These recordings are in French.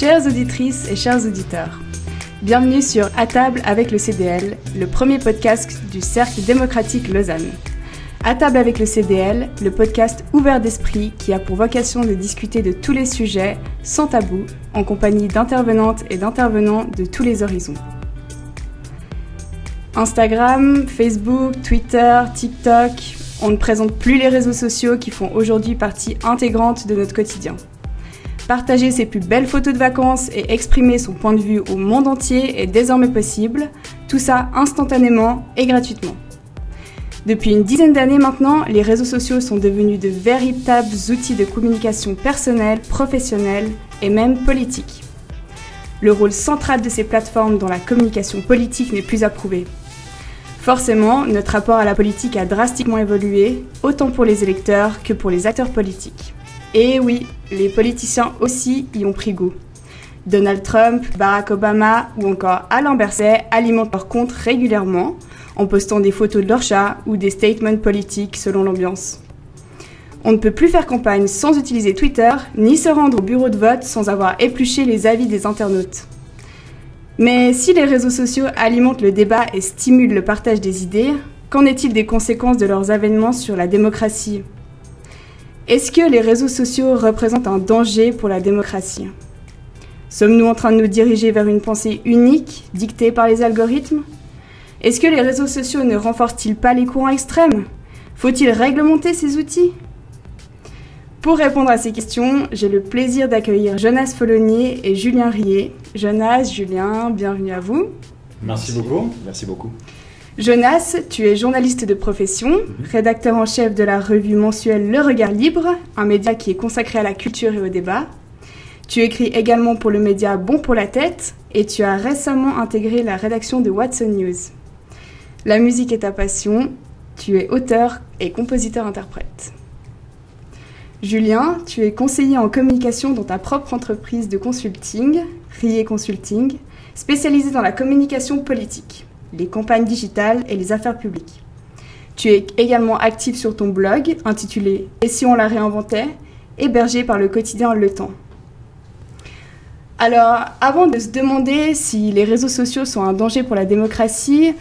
Chères auditrices et chers auditeurs, bienvenue sur À table avec le CDL, le premier podcast du Cercle démocratique Lausanne. À table avec le CDL, le podcast ouvert d'esprit qui a pour vocation de discuter de tous les sujets sans tabou, en compagnie d'intervenantes et d'intervenants de tous les horizons. Instagram, Facebook, Twitter, TikTok, on ne présente plus les réseaux sociaux qui font aujourd'hui partie intégrante de notre quotidien. Partager ses plus belles photos de vacances et exprimer son point de vue au monde entier est désormais possible, tout ça instantanément et gratuitement. Depuis une dizaine d'années maintenant, les réseaux sociaux sont devenus de véritables outils de communication personnelle, professionnelle et même politique. Le rôle central de ces plateformes dans la communication politique n'est plus approuvé. Forcément, notre rapport à la politique a drastiquement évolué, autant pour les électeurs que pour les acteurs politiques. Et oui, les politiciens aussi y ont pris goût. Donald Trump, Barack Obama ou encore Alain Berset alimentent leur compte régulièrement en postant des photos de leur chat ou des statements politiques selon l'ambiance. On ne peut plus faire campagne sans utiliser Twitter, ni se rendre au bureau de vote sans avoir épluché les avis des internautes. Mais si les réseaux sociaux alimentent le débat et stimulent le partage des idées, qu'en est-il des conséquences de leurs avènements sur la démocratie? Est-ce que les réseaux sociaux représentent un danger pour la démocratie? Sommes-nous en train de nous diriger vers une pensée unique, dictée par les algorithmes? Est-ce que les réseaux sociaux ne renforcent-ils pas les courants extrêmes? Faut-il réglementer ces outils? Pour répondre à ces questions, j'ai le plaisir d'accueillir Jonas Follonier et Julien Rier. Jonas, Julien, bienvenue à vous. Merci beaucoup. Merci beaucoup. Jonas, tu es journaliste de profession, mhm. rédacteur en chef de la revue mensuelle Le Regard Libre, un média qui est consacré à la culture et au débat. Tu écris également pour le média Bon pour la tête et tu as récemment intégré la rédaction de Watson News. La musique est ta passion, tu es auteur et compositeur-interprète. Julien, tu es conseiller en communication dans ta propre entreprise de consulting, Rier Consulting, spécialisée dans la communication politique, les campagnes digitales et les affaires publiques. Tu es également actif sur ton blog intitulé Et si on la réinventait? hébergé par le quotidien Le Temps. Alors, avant de se demander si les réseaux sociaux sont un danger pour la démocratie,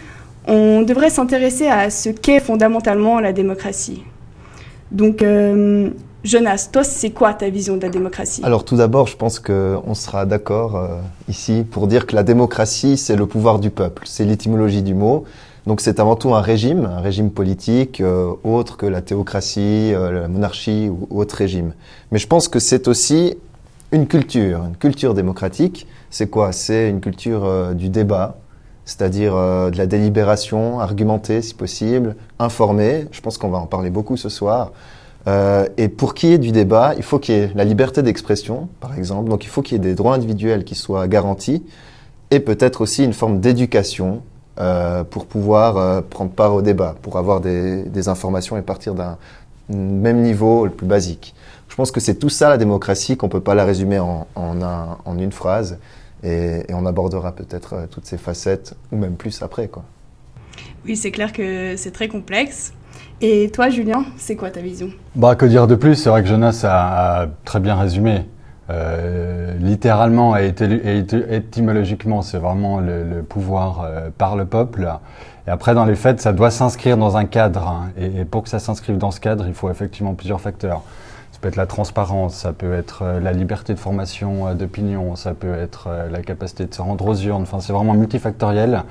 on devrait s'intéresser à ce qu'est fondamentalement la démocratie. Donc, euh, Jonas, toi, c'est quoi ta vision de la démocratie? Alors tout d'abord, je pense qu'on sera d'accord euh, ici pour dire que la démocratie, c'est le pouvoir du peuple. C'est l'étymologie du mot. Donc c'est avant tout un régime, un régime politique euh, autre que la théocratie, la monarchie ou, autre régime. Mais je pense que c'est aussi une culture, une culture démocratique. C'est quoi? C'est une culture du débat, c'est-à-dire euh, de la délibération, argumentée si possible, informée. Je pense qu'on va en parler beaucoup ce soir. Euh, et pour qu'il y ait du débat, il faut qu'il y ait la liberté d'expression, par exemple. Donc il faut qu'il y ait des droits individuels qui soient garantis et peut-être aussi une forme d'éducation euh, pour pouvoir euh, prendre part au débat, pour avoir des, informations et partir d'un même niveau le plus basique. Je pense que c'est tout ça la démocratie, qu'on peut pas la résumer en, en, un, en une phrase. Et, on abordera peut-être toutes ces facettes, ou même plus après. Quoi. Oui, c'est clair que c'est très complexe. Et toi, Julien, c'est quoi ta vision? Bah, Que dire de plus? C'est vrai que Jonas a, très bien résumé. Euh, littéralement et, étymologiquement, c'est vraiment le, pouvoir euh, par le peuple. Et après, dans les faits, ça doit s'inscrire dans un cadre. Hein. et, pour que ça s'inscrive dans ce cadre, il faut effectivement plusieurs facteurs. Ça peut être la transparence, ça peut être euh, la liberté de formation d'opinion, ça peut être la capacité de se rendre aux urnes. Enfin, c'est vraiment multifactoriel.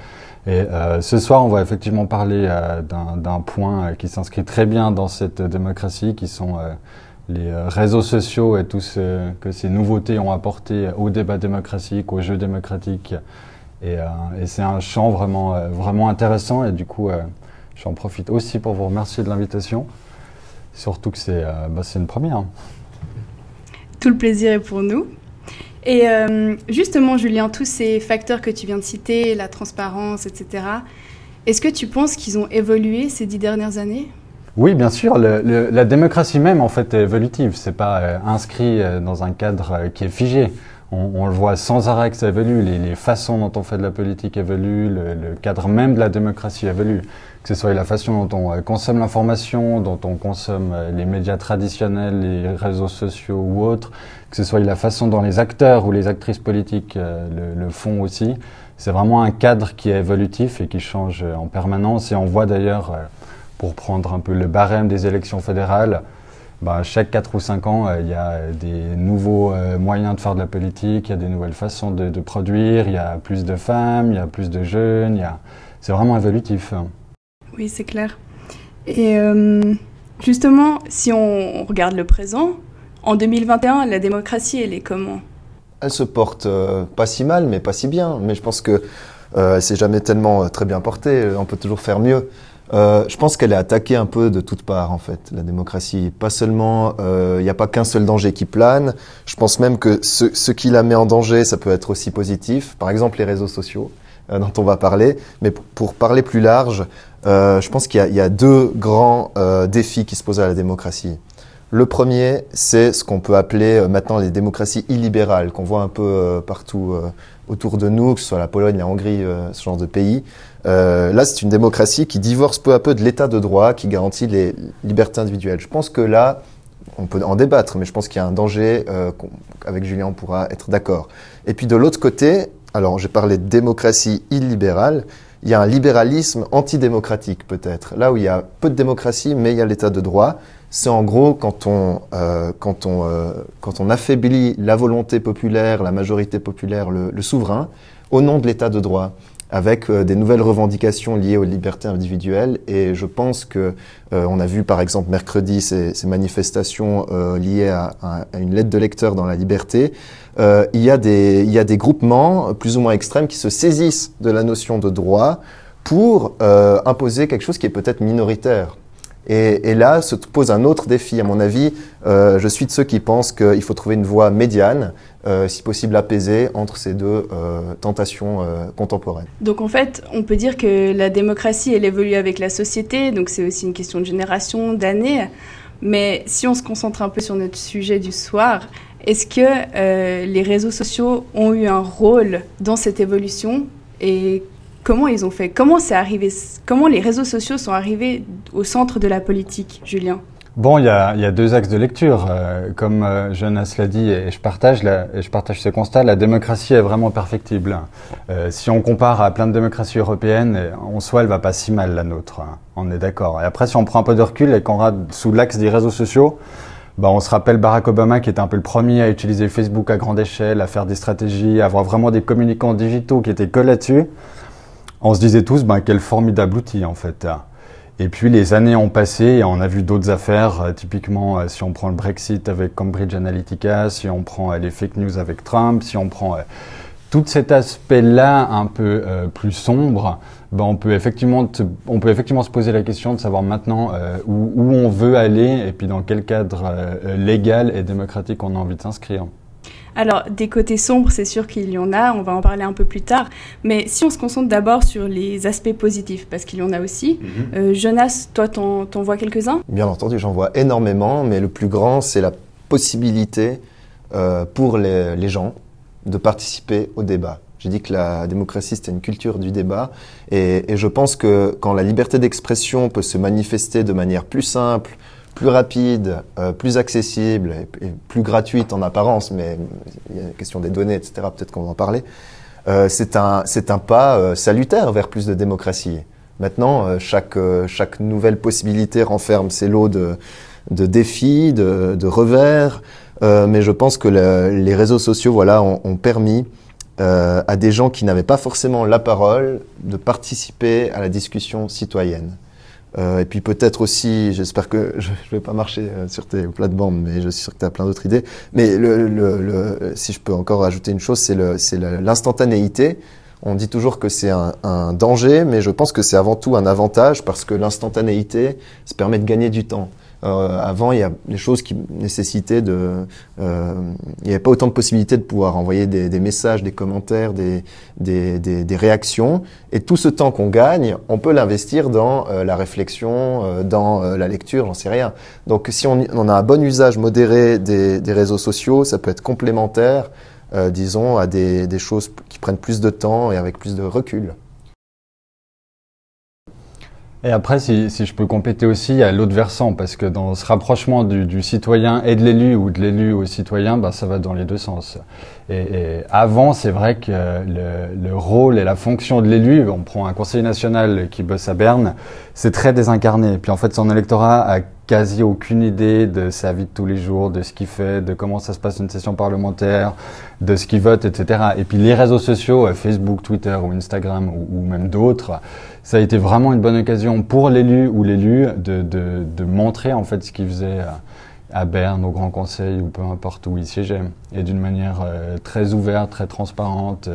Et ce soir, on va effectivement parler d'un point qui s'inscrit très bien dans cette démocratie, qui sont les réseaux sociaux et tout ce que ces nouveautés ont apporté au débat démocratique, au jeu démocratique. Et, c'est un champ vraiment, vraiment intéressant. Et du coup, j'en profite aussi pour vous remercier de l'invitation. Surtout que c'est euh, bah, une première. Tout le plaisir est pour nous. Et euh, justement, Julien, tous ces facteurs que tu viens de citer, la transparence, etc., est-ce que tu penses qu'ils ont évolué ces dix dernières années? Oui, bien sûr. la démocratie même, en fait, est évolutive. C'est pas euh, inscrit dans un cadre qui est figé. on, le voit sans arrêt que ça évolue, les, façons dont on fait de la politique évoluent, le, cadre même de la démocratie évolue. Que ce soit la façon dont on euh, consomme l'information, dont on consomme euh, les médias traditionnels, les réseaux sociaux ou autres, que ce soit la façon dont les acteurs ou les actrices politiques euh, le, font aussi. C'est vraiment un cadre qui est évolutif et qui change en permanence. Et on voit d'ailleurs, pour prendre un peu le barème des élections fédérales, bah, chaque 4 ou 5 ans, il y a des nouveaux moyens de faire de la politique, il y a des nouvelles façons de, produire, il y a plus de femmes, il y a plus de jeunes, a... c'est vraiment évolutif. Oui, c'est clair. Et euh, justement, si on regarde le présent, en 2021, la démocratie, elle est comment? Elle se porte pas si mal, mais pas si bien. Mais je pense que euh, c'est jamais tellement très bien porté. On peut toujours faire mieux. Euh, je pense qu'elle est attaquée un peu de toutes parts, en fait, la démocratie. Pas seulement, il euh, n'y a pas qu'un seul danger qui plane. Je pense même que ce, qui la met en danger, ça peut être aussi positif. Par exemple, les réseaux sociaux, euh, dont on va parler. Mais pour, parler plus large, euh, je pense qu'il y, a deux grands euh, défis qui se posent à la démocratie. Le premier, c'est ce qu'on peut appeler maintenant les démocraties illibérales, qu'on voit un peu partout autour de nous, que ce soit la Pologne, la Hongrie, ce genre de pays. Euh, là, c'est une démocratie qui divorce peu à peu de l'état de droit, qui garantit les libertés individuelles. Je pense que là, on peut en débattre, mais je pense qu'il y a un danger, euh, avec Julien, on pourra être d'accord. Et puis de l'autre côté, alors j'ai parlé de démocratie illibérale, il y a un libéralisme antidémocratique peut-être. Là où il y a peu de démocratie, mais il y a l'état de droit. C'est en gros quand on, euh, quand, on, euh, quand on affaiblit la volonté populaire, la majorité populaire, le, souverain, au nom de l'état de droit avec euh, des nouvelles revendications liées aux libertés individuelles. Et je pense que euh, on a vu par exemple mercredi ces, manifestations euh, liées à, une lettre de lecteur dans la liberté. Il, y a des, il y a des groupements plus ou moins extrêmes qui se saisissent de la notion de droit pour imposer quelque chose qui est peut-être minoritaire. Et, là se pose un autre défi, à mon avis. Euh, je suis de ceux qui pensent qu'il faut trouver une voie médiane, euh, si possible apaisée, entre ces deux euh, tentations euh, contemporaines. Donc en fait, on peut dire que la démocratie, elle évolue avec la société, donc c'est aussi une question de génération, d'années. Mais si on se concentre un peu sur notre sujet du soir, est-ce que euh, les réseaux sociaux ont eu un rôle dans cette évolution et comment ils ont fait? Comment c'est arrivé Comment les réseaux sociaux sont arrivés au centre de la politique, Julien? Bon, il y a, deux axes de lecture. Euh, comme euh, Jonas l'a dit, et je partage, je partage ce constat, la démocratie est vraiment perfectible. Euh, si on compare à plein de démocraties européennes, en soi, elle va pas si mal la nôtre. Hein. On est d'accord. Et après, si on prend un peu de recul et qu'on rate sous l'axe des réseaux sociaux, bah, on se rappelle Barack Obama qui était un peu le premier à utiliser Facebook à grande échelle, à faire des stratégies, à avoir vraiment des communicants digitaux qui étaient que là-dessus on se disait tous, ben, quel formidable outil en fait. Et puis les années ont passé et on a vu d'autres affaires, euh, typiquement euh, si on prend le Brexit avec Cambridge Analytica, si on prend euh, les fake news avec Trump, si on prend tout cet aspect-là un peu plus sombre, ben on, peut effectivement on peut effectivement se poser la question de savoir maintenant où, où, on veut aller et puis dans quel cadre légal et démocratique on a envie de s'inscrire. Alors, des côtés sombres, c'est sûr qu'il y en a, on va en parler un peu plus tard. Mais si on se concentre d'abord sur les aspects positifs, parce qu'il y en a aussi, mhm. euh, Jonas, toi, t'en, vois quelques-uns? Bien entendu, j'en vois énormément, mais le plus grand, c'est la possibilité euh, pour les, gens de participer au débat. J'ai dit que la démocratie, c'était une culture du débat. et, je pense que quand la liberté d'expression peut se manifester de manière plus simple, plus rapide, euh, plus accessible et, plus gratuite en apparence, mais il y a la question des données, etc. Peut-être qu'on va en parler. Euh, c'est un, un pas euh, salutaire vers plus de démocratie. Maintenant, euh, chaque, euh, chaque nouvelle possibilité renferme ses lots de, de défis, de, de revers, mais je pense que le, les réseaux sociaux, voilà, ont, ont permis à des gens qui n'avaient pas forcément la parole de participer à la discussion citoyenne. Euh, et puis peut-être aussi, j'espère que je ne vais pas marcher euh, sur tes plates-bandes, mais je suis sûr que tu as plein d'autres idées. Mais le, le, le, si je peux encore ajouter une chose, c'est l'instantanéité. On dit toujours que c'est un, un, danger, mais je pense que c'est avant tout un avantage parce que l'instantanéité, ça permet de gagner du temps. Euh, avant, il y a des choses qui nécessitaient de, euh, il n'y avait pas autant de possibilités de pouvoir envoyer des, messages, des commentaires, des, des, des, réactions. Et tout ce temps qu'on gagne, on peut l'investir dans euh, la réflexion, dans la lecture, j'en sais rien. Donc, si on, on, a un bon usage modéré des, réseaux sociaux, ça peut être complémentaire disons, à des choses qui prennent plus de temps et avec plus de recul. Et après, si, je peux compléter aussi, a l'autre versant, parce que dans ce rapprochement du, du citoyen et de l'élu, ou de l'élu au citoyen, bah, ça va dans les deux sens. Et, avant, c'est vrai que le, le, rôle et la fonction de l'élu, on prend un conseiller national qui bosse à Berne, c'est très désincarné. Puis en fait, son électorat a quasi aucune idée de sa vie de tous les jours, de ce qu'il fait, de comment ça se passe une session parlementaire, de ce qu'il vote, etc. Et puis les réseaux sociaux, euh, Facebook, Twitter ou Instagram ou, même d'autres, ça a été vraiment une bonne occasion pour l'élu ou l'élu de, montrer en fait ce qu'il faisait à Berne, au Grand Conseil ou peu importe où il siégeait, et d'une manière euh, très ouverte, très transparente.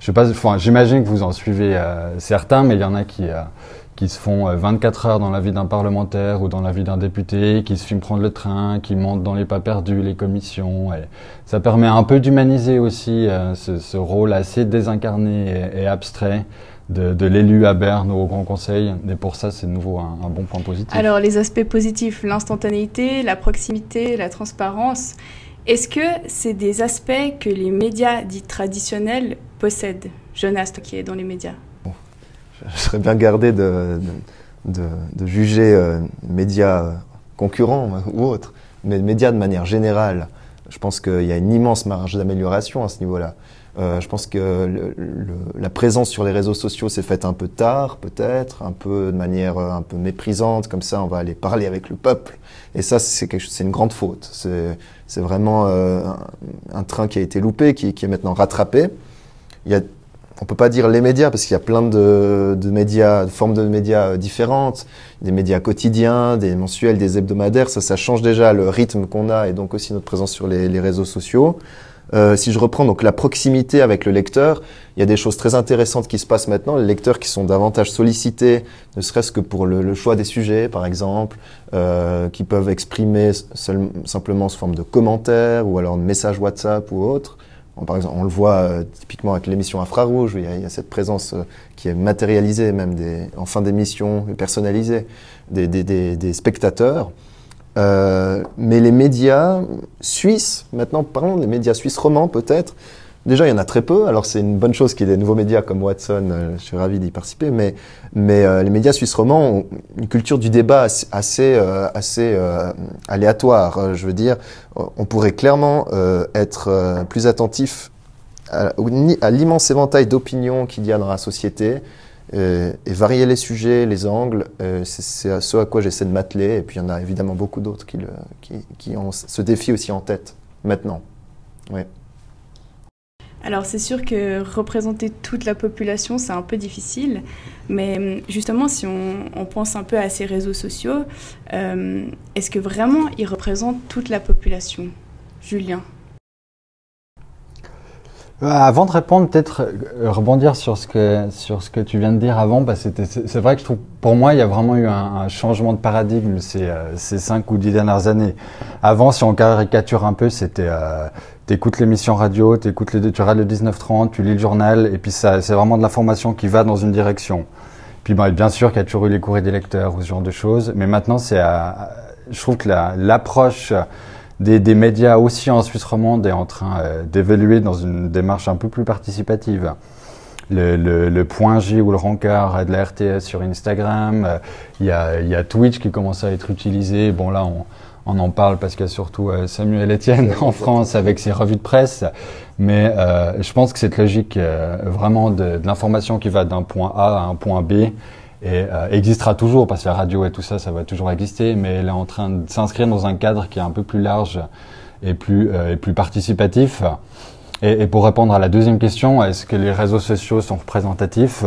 Je sais pas, enfin, j'imagine que vous en suivez euh, certains, mais il y en a qui qui se font 24 euh, heures dans la vie d'un parlementaire ou dans la vie d'un député, qui se filment prendre le train, qui montent dans les pas perdus, les commissions. Et ça permet un peu d'humaniser aussi euh, ce, ce, rôle assez désincarné et, et abstrait de, de l'élu à Berne ou au Grand Conseil. Et pour ça, c'est de nouveau un, un, bon point positif. Alors, les aspects positifs, l'instantanéité, la proximité, la transparence. Est-ce que c'est des aspects que les médias dits traditionnels possèdent? Jonas, toi qui es dans les médias je serais bien gardé de, de, de juger euh, médias concurrents ou autres, mais médias de manière générale. Je pense qu'il y a une immense marge d'amélioration à ce niveau-là. Euh, je pense que le, le, la présence sur les réseaux sociaux s'est faite un peu tard, peut-être, un peu de manière euh, un peu méprisante, comme ça on va aller parler avec le peuple. Et ça, c'est une grande faute. C'est vraiment euh, un, un, train qui a été loupé, qui, qui est maintenant rattrapé. Il y a on peut pas dire les médias parce qu'il y a plein de, de, médias, de formes de médias euh, différentes, des médias quotidiens, des mensuels, des hebdomadaires. Ça, ça change déjà le rythme qu'on a et donc aussi notre présence sur les, les réseaux sociaux. Euh, si je reprends donc la proximité avec le lecteur, il y a des choses très intéressantes qui se passent maintenant. Les lecteurs qui sont davantage sollicités, ne serait-ce que pour le, choix des sujets, par exemple, euh, qui peuvent exprimer simplement sous forme de commentaires ou alors de messages WhatsApp ou autres. On, par exemple, on le voit euh, typiquement avec l'émission Infrarouge, il y, a, cette présence qui est matérialisée, même en fin d'émission, personnalisée, des spectateurs. Euh, mais les médias suisses, maintenant parlons des médias suisses romans peut-être, Déjà, il y en a très peu. Alors, c'est une bonne chose qu'il y ait des nouveaux médias comme Watson. Euh, je suis ravi d'y participer. Mais, mais euh, les médias suisses romans ont une culture du débat assez, assez, euh, assez euh, aléatoire. Je veux dire, on pourrait clairement être plus attentif à l'immense éventail d'opinions qu'il y a dans la société et, et, varier les sujets, les angles. c'est ce à quoi j'essaie de m'atteler. Et puis, il y en a évidemment beaucoup d'autres qui, qui, ont ce défi aussi en tête maintenant. Ouais. Alors c'est sûr que représenter toute la population, c'est un peu difficile, mais hum, justement si on, pense un peu à ces réseaux sociaux, euh, est-ce que vraiment ils représentent toute la population? Julien euh, avant de répondre, peut-être euh, rebondir sur ce que sur ce que tu viens de dire avant, bah c'est vrai que je trouve, pour moi, il y a vraiment eu un, un changement de paradigme ces, euh, ces cinq ou dix dernières années. Avant, si on caricature un peu, c'était euh, t'écoutes l'émission radio, t'écoutes les, tu regardes le 19-30, tu lis le journal, et puis ça, c'est vraiment de l'information qui va dans une direction. Puis bah, bien sûr qu'il y a toujours eu les courriers des lecteurs ou ce genre de choses, mais maintenant c'est, je trouve que l'approche des, des, médias aussi en Suisse romande est en train euh, d'évoluer dans une démarche un peu plus participative. Le, le, le, point J ou le rencard de la RTS sur Instagram, euh, il y, a, y, a, Twitch qui commence à être utilisé. Bon là, on, on en parle parce qu'il y a surtout euh, Samuel Etienne en France avec ses revues de presse. Mais euh, je pense que cette logique vraiment de, de l'information qui va d'un point A à un point B et euh, existera toujours parce que la radio et tout ça, ça va toujours exister, mais elle est en train de s'inscrire dans un cadre qui est un peu plus large et plus, euh, participatif. Et, pour répondre à la deuxième question, est-ce que les réseaux sociaux sont représentatifs?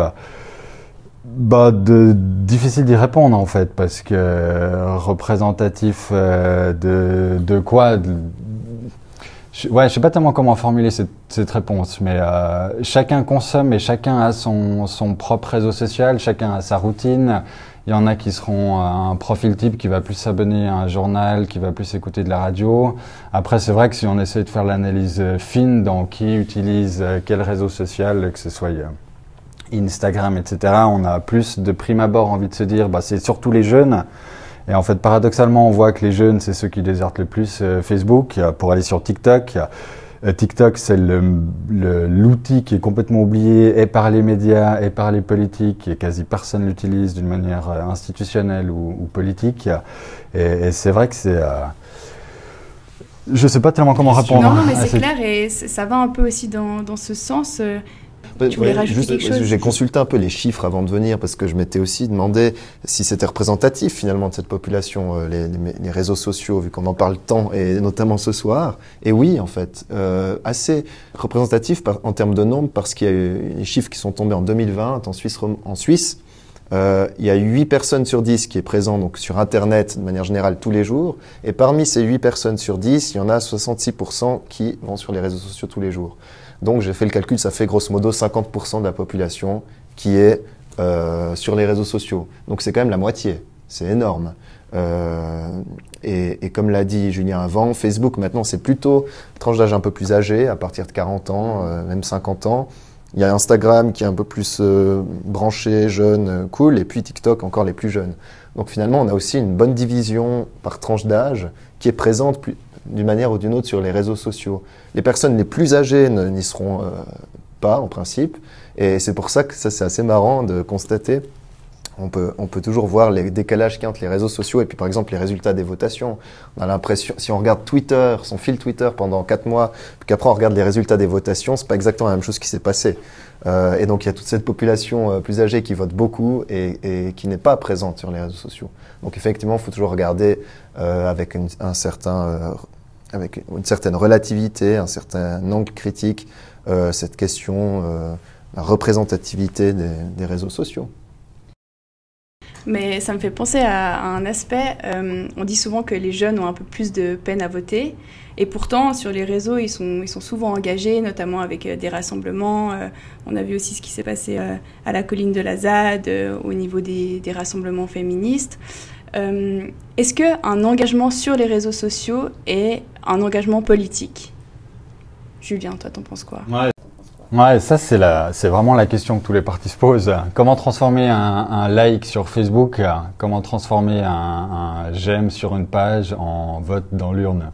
Bah, difficile d'y répondre en fait, parce que euh, représentatif euh, de, quoi? Je, Ouais, je sais pas tellement comment formuler cette, réponse, mais euh, chacun consomme et chacun a son, son propre réseau social, chacun a sa routine. Il y en a qui seront un profil type qui va plus s'abonner à un journal, qui va plus écouter de la radio. Après, c'est vrai que si on essaie de faire l'analyse fine dans qui utilise quel réseau social, que ce soit Instagram, etc., on a plus de prime abord envie de se dire, bah, c'est surtout les jeunes. Et en fait, paradoxalement, on voit que les jeunes, c'est ceux qui désertent le plus euh, Facebook pour aller sur TikTok. Euh, TikTok, c'est l'outil qui est complètement oublié et par les médias et par les politiques, et quasi personne l'utilise d'une manière euh, institutionnelle ou, politique. Et, c'est vrai que c'est... Euh, je ne sais pas tellement comment répondre. Non, non mais c'est clair et ça va un peu aussi dans, dans ce sens. J'ai consulté un peu les chiffres avant de venir parce que je m'étais aussi demandé si c'était représentatif finalement de cette population, euh, les, les, réseaux sociaux, vu qu'on en parle tant et notamment ce soir. Et oui, en fait, euh, assez représentatif en termes de nombre parce qu'il y a eu les chiffres qui sont tombés en 2020 en Suisse. En Suisse euh, il y a 8 personnes sur 10 qui est présent donc sur Internet de manière générale tous les jours. Et parmi ces 8 personnes sur 10, il y en a 66% qui vont sur les réseaux sociaux tous les jours. Donc j'ai fait le calcul, ça fait grosso modo 50% de la population qui est euh, sur les réseaux sociaux. Donc c'est quand même la moitié, c'est énorme. Euh, et, et, comme l'a dit Julien avant, Facebook maintenant c'est plutôt tranche d'âge un peu plus âgée, à partir de 40 ans, même 50 ans. Il y a Instagram qui est un peu plus euh, branché, jeune, euh, cool, et puis TikTok encore les plus jeunes. Donc finalement, on a aussi une bonne division par tranche d'âge qui est présente d'une manière ou d'une autre sur les réseaux sociaux. Les personnes les plus âgées n'y seront euh, pas en principe, et c'est pour ça que ça c'est assez marrant de constater. On peut, toujours voir les décalages qu'il y a entre les réseaux sociaux et puis par exemple les résultats des votations. On a l'impression, si on regarde Twitter, son fil Twitter pendant quatre mois, puis qu'après on regarde les résultats des votations, c'est pas exactement la même chose qui s'est passé. Euh, et donc il y a toute cette population euh, plus âgée qui vote beaucoup et, qui n'est pas présente sur les réseaux sociaux. Donc effectivement, il faut toujours regarder euh, avec un certain avec une certaine relativité, un certain angle critique, cette question, la représentativité des, réseaux sociaux. Mais ça me fait penser à, un aspect, euh, on dit souvent que les jeunes ont un peu plus de peine à voter, et pourtant sur les réseaux, ils sont, ils sont souvent engagés, notamment avec des rassemblements. on a vu aussi ce qui s'est passé à la colline de la ZAD, au niveau des, des rassemblements féministes. Euh, est-ce qu'un engagement sur les réseaux sociaux est un engagement politique? Julien, toi, t'en penses quoi? Ça c'est c'est vraiment la question que tous les partis se posent. Comment transformer un, like sur Facebook, comment transformer un, j'aime sur une page en vote dans l'urne?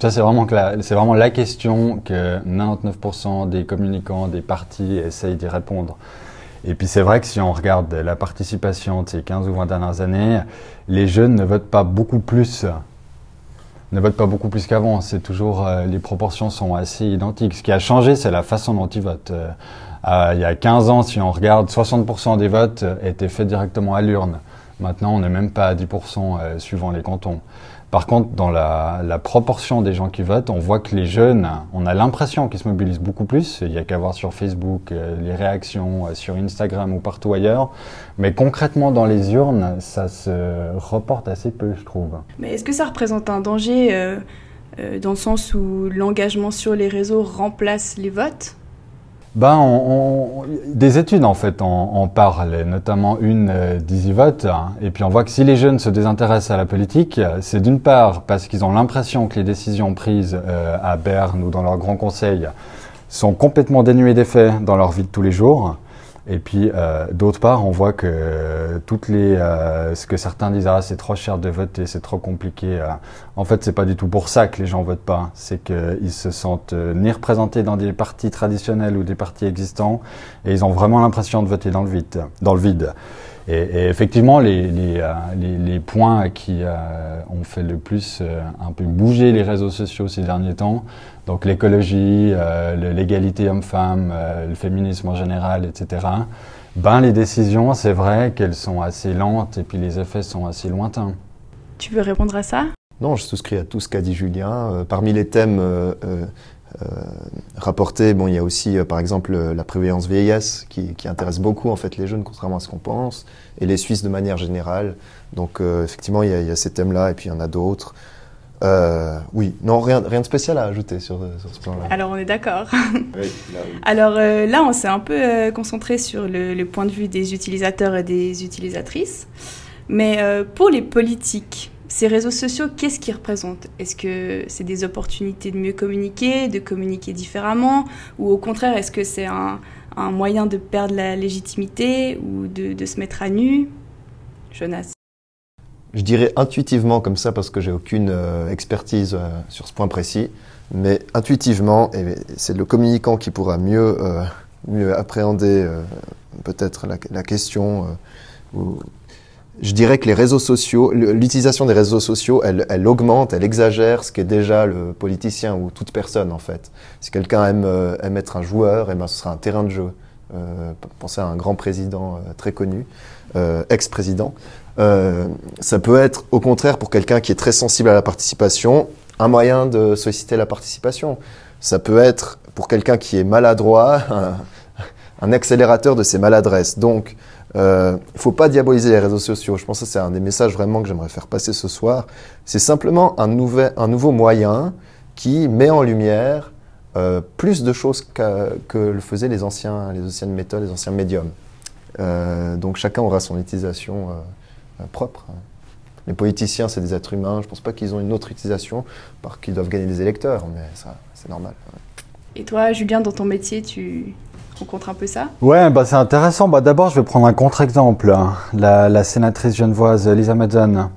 Ça c'est vraiment, c'est vraiment la question que 99% des communicants, des partis essayent d'y répondre. Et puis c'est vrai que si on regarde la participation de ces 15 ou 20 dernières années, les jeunes ne votent pas beaucoup plus. Ne votent pas beaucoup plus qu'avant. C'est toujours euh, les proportions sont assez identiques. Ce qui a changé, c'est la façon dont ils votent. Euh, il y a 15 ans, si on regarde, 60% des votes étaient faits directement à l'urne. Maintenant, on n'est même pas à 10% euh, suivant les cantons. Par contre, dans la, proportion des gens qui votent, on voit que les jeunes, on a l'impression qu'ils se mobilisent beaucoup plus. Il y a qu'à voir sur Facebook euh, les réactions, euh, sur Instagram ou partout ailleurs. Mais concrètement, dans les urnes, ça se reporte assez peu, je trouve. Mais est-ce que ça représente un danger euh, dans le sens où l'engagement sur les réseaux remplace les votes? Ben, on, des études en fait en, parlent, notamment une euh, d'EasyVote. Et puis on voit que si les jeunes se désintéressent à la politique, c'est d'une part parce qu'ils ont l'impression que les décisions prises euh, à Berne ou dans leur grand conseil sont complètement dénuées d'effet dans leur vie de tous les jours. Et puis, euh, d'autre part, on voit que toutes les, euh, ce que certains disent, ah, c'est trop cher de voter, c'est trop compliqué. Euh. En fait, c'est pas du tout pour ça que les gens votent pas. C'est qu'ils se sentent euh, ni représentés dans des partis traditionnels ou des partis existants, et ils ont vraiment l'impression de voter dans le vide. Dans le vide. Et, effectivement, les, les, les, les, points qui ont fait le plus un peu bouger les réseaux sociaux ces derniers temps, donc l'écologie, euh, l'égalité homme-femme, euh, le féminisme en général, etc. Ben les décisions, c'est vrai qu'elles sont assez lentes et puis les effets sont assez lointains. Tu veux répondre à ça? Non, je souscris à tout ce qu'a dit Julien. Euh, parmi les thèmes rapportés, bon, il y a aussi par exemple la prévoyance vieillesse qui, qui, intéresse beaucoup en fait les jeunes, contrairement à ce qu'on pense, et les Suisses de manière générale. Donc effectivement, il y, a, il y a ces thèmes-là et puis il y en a d'autres. Euh, oui, non, rien, rien de spécial à ajouter sur, ce plan-là. Alors on est d'accord. Alors euh, là, on s'est un peu euh, concentré sur le, point de vue des utilisateurs et des utilisatrices. Mais pour les politiques, ces réseaux sociaux, qu'est-ce qu'ils représentent? Est-ce que c'est des opportunités de mieux communiquer, de communiquer différemment? Ou au contraire, est-ce que c'est un, moyen de perdre la légitimité ou de, de se mettre à nu? Jonas je dirais intuitivement comme ça parce que j'ai aucune expertise sur ce point précis, mais intuitivement, et c'est le communicant qui pourra mieux, mieux appréhender peut-être la, question. Je dirais que les réseaux sociaux, l'utilisation des réseaux sociaux, elle, augmente, elle exagère ce qu'est déjà le politicien ou toute personne en fait. Si quelqu'un aime, euh, être un joueur, eh ben, ce sera un terrain de jeu. Euh, pensez à un grand président euh, très connu, euh, ex-président. Euh, ça peut être au contraire pour quelqu'un qui est très sensible à la participation, un moyen de solliciter la participation. Ça peut être pour quelqu'un qui est maladroit, un, accélérateur de ses maladresses. Donc, il euh, ne faut pas diaboliser les réseaux sociaux. Je pense que c'est un des messages vraiment que j'aimerais faire passer ce soir. C'est simplement un, nouvel, un nouveau moyen qui met en lumière euh, plus de choses que le faisaient les, anciens, les anciennes méthodes, les anciens médiums. Donc chacun aura son utilisation propre. Les politiciens, c'est des êtres humains. Je ne pense pas qu'ils ont une autre utilisation, parce qu'ils doivent gagner des électeurs, mais ça, c'est normal. Et toi, Julien, dans ton métier, tu, rencontre un peu ça? Ouais, bah c'est intéressant. Bah, D'abord, je vais prendre un contre-exemple. La, la, sénatrice genevoise Lisa Madson,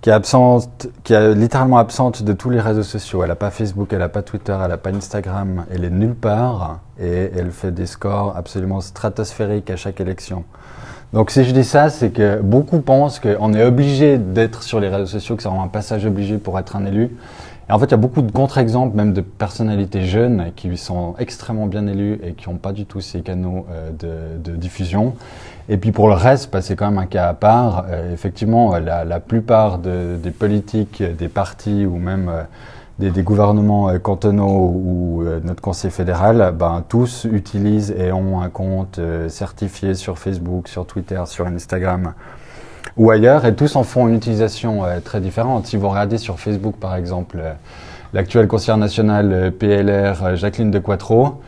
qui est, absente, qui est littéralement absente de tous les réseaux sociaux. Elle n'a pas Facebook, elle n'a pas Twitter, elle n'a pas Instagram. Elle est nulle part et elle fait des scores absolument stratosphériques à chaque élection. Donc si je dis ça, c'est que beaucoup pensent qu'on est obligé d'être sur les réseaux sociaux, que c'est un passage obligé pour être un élu en fait, il y a beaucoup de contre-exemples, même de personnalités jeunes qui sont extrêmement bien élus et qui n'ont pas du tout ces canaux euh, de, diffusion. Et puis pour le reste, bah, c'est quand même un cas à part. Euh, effectivement, la, plupart des politiques, des partis ou même euh, des, gouvernements cantonaux ou notre conseil fédéral, ben, tous utilisent et ont un compte certifié sur Facebook, sur Twitter, sur Instagram ou ailleurs, et tous en font une utilisation euh, très différente. Si vous regardez sur Facebook, par exemple, euh, l'actuelle conseillère nationale euh, PLR, Jacqueline de Quattro,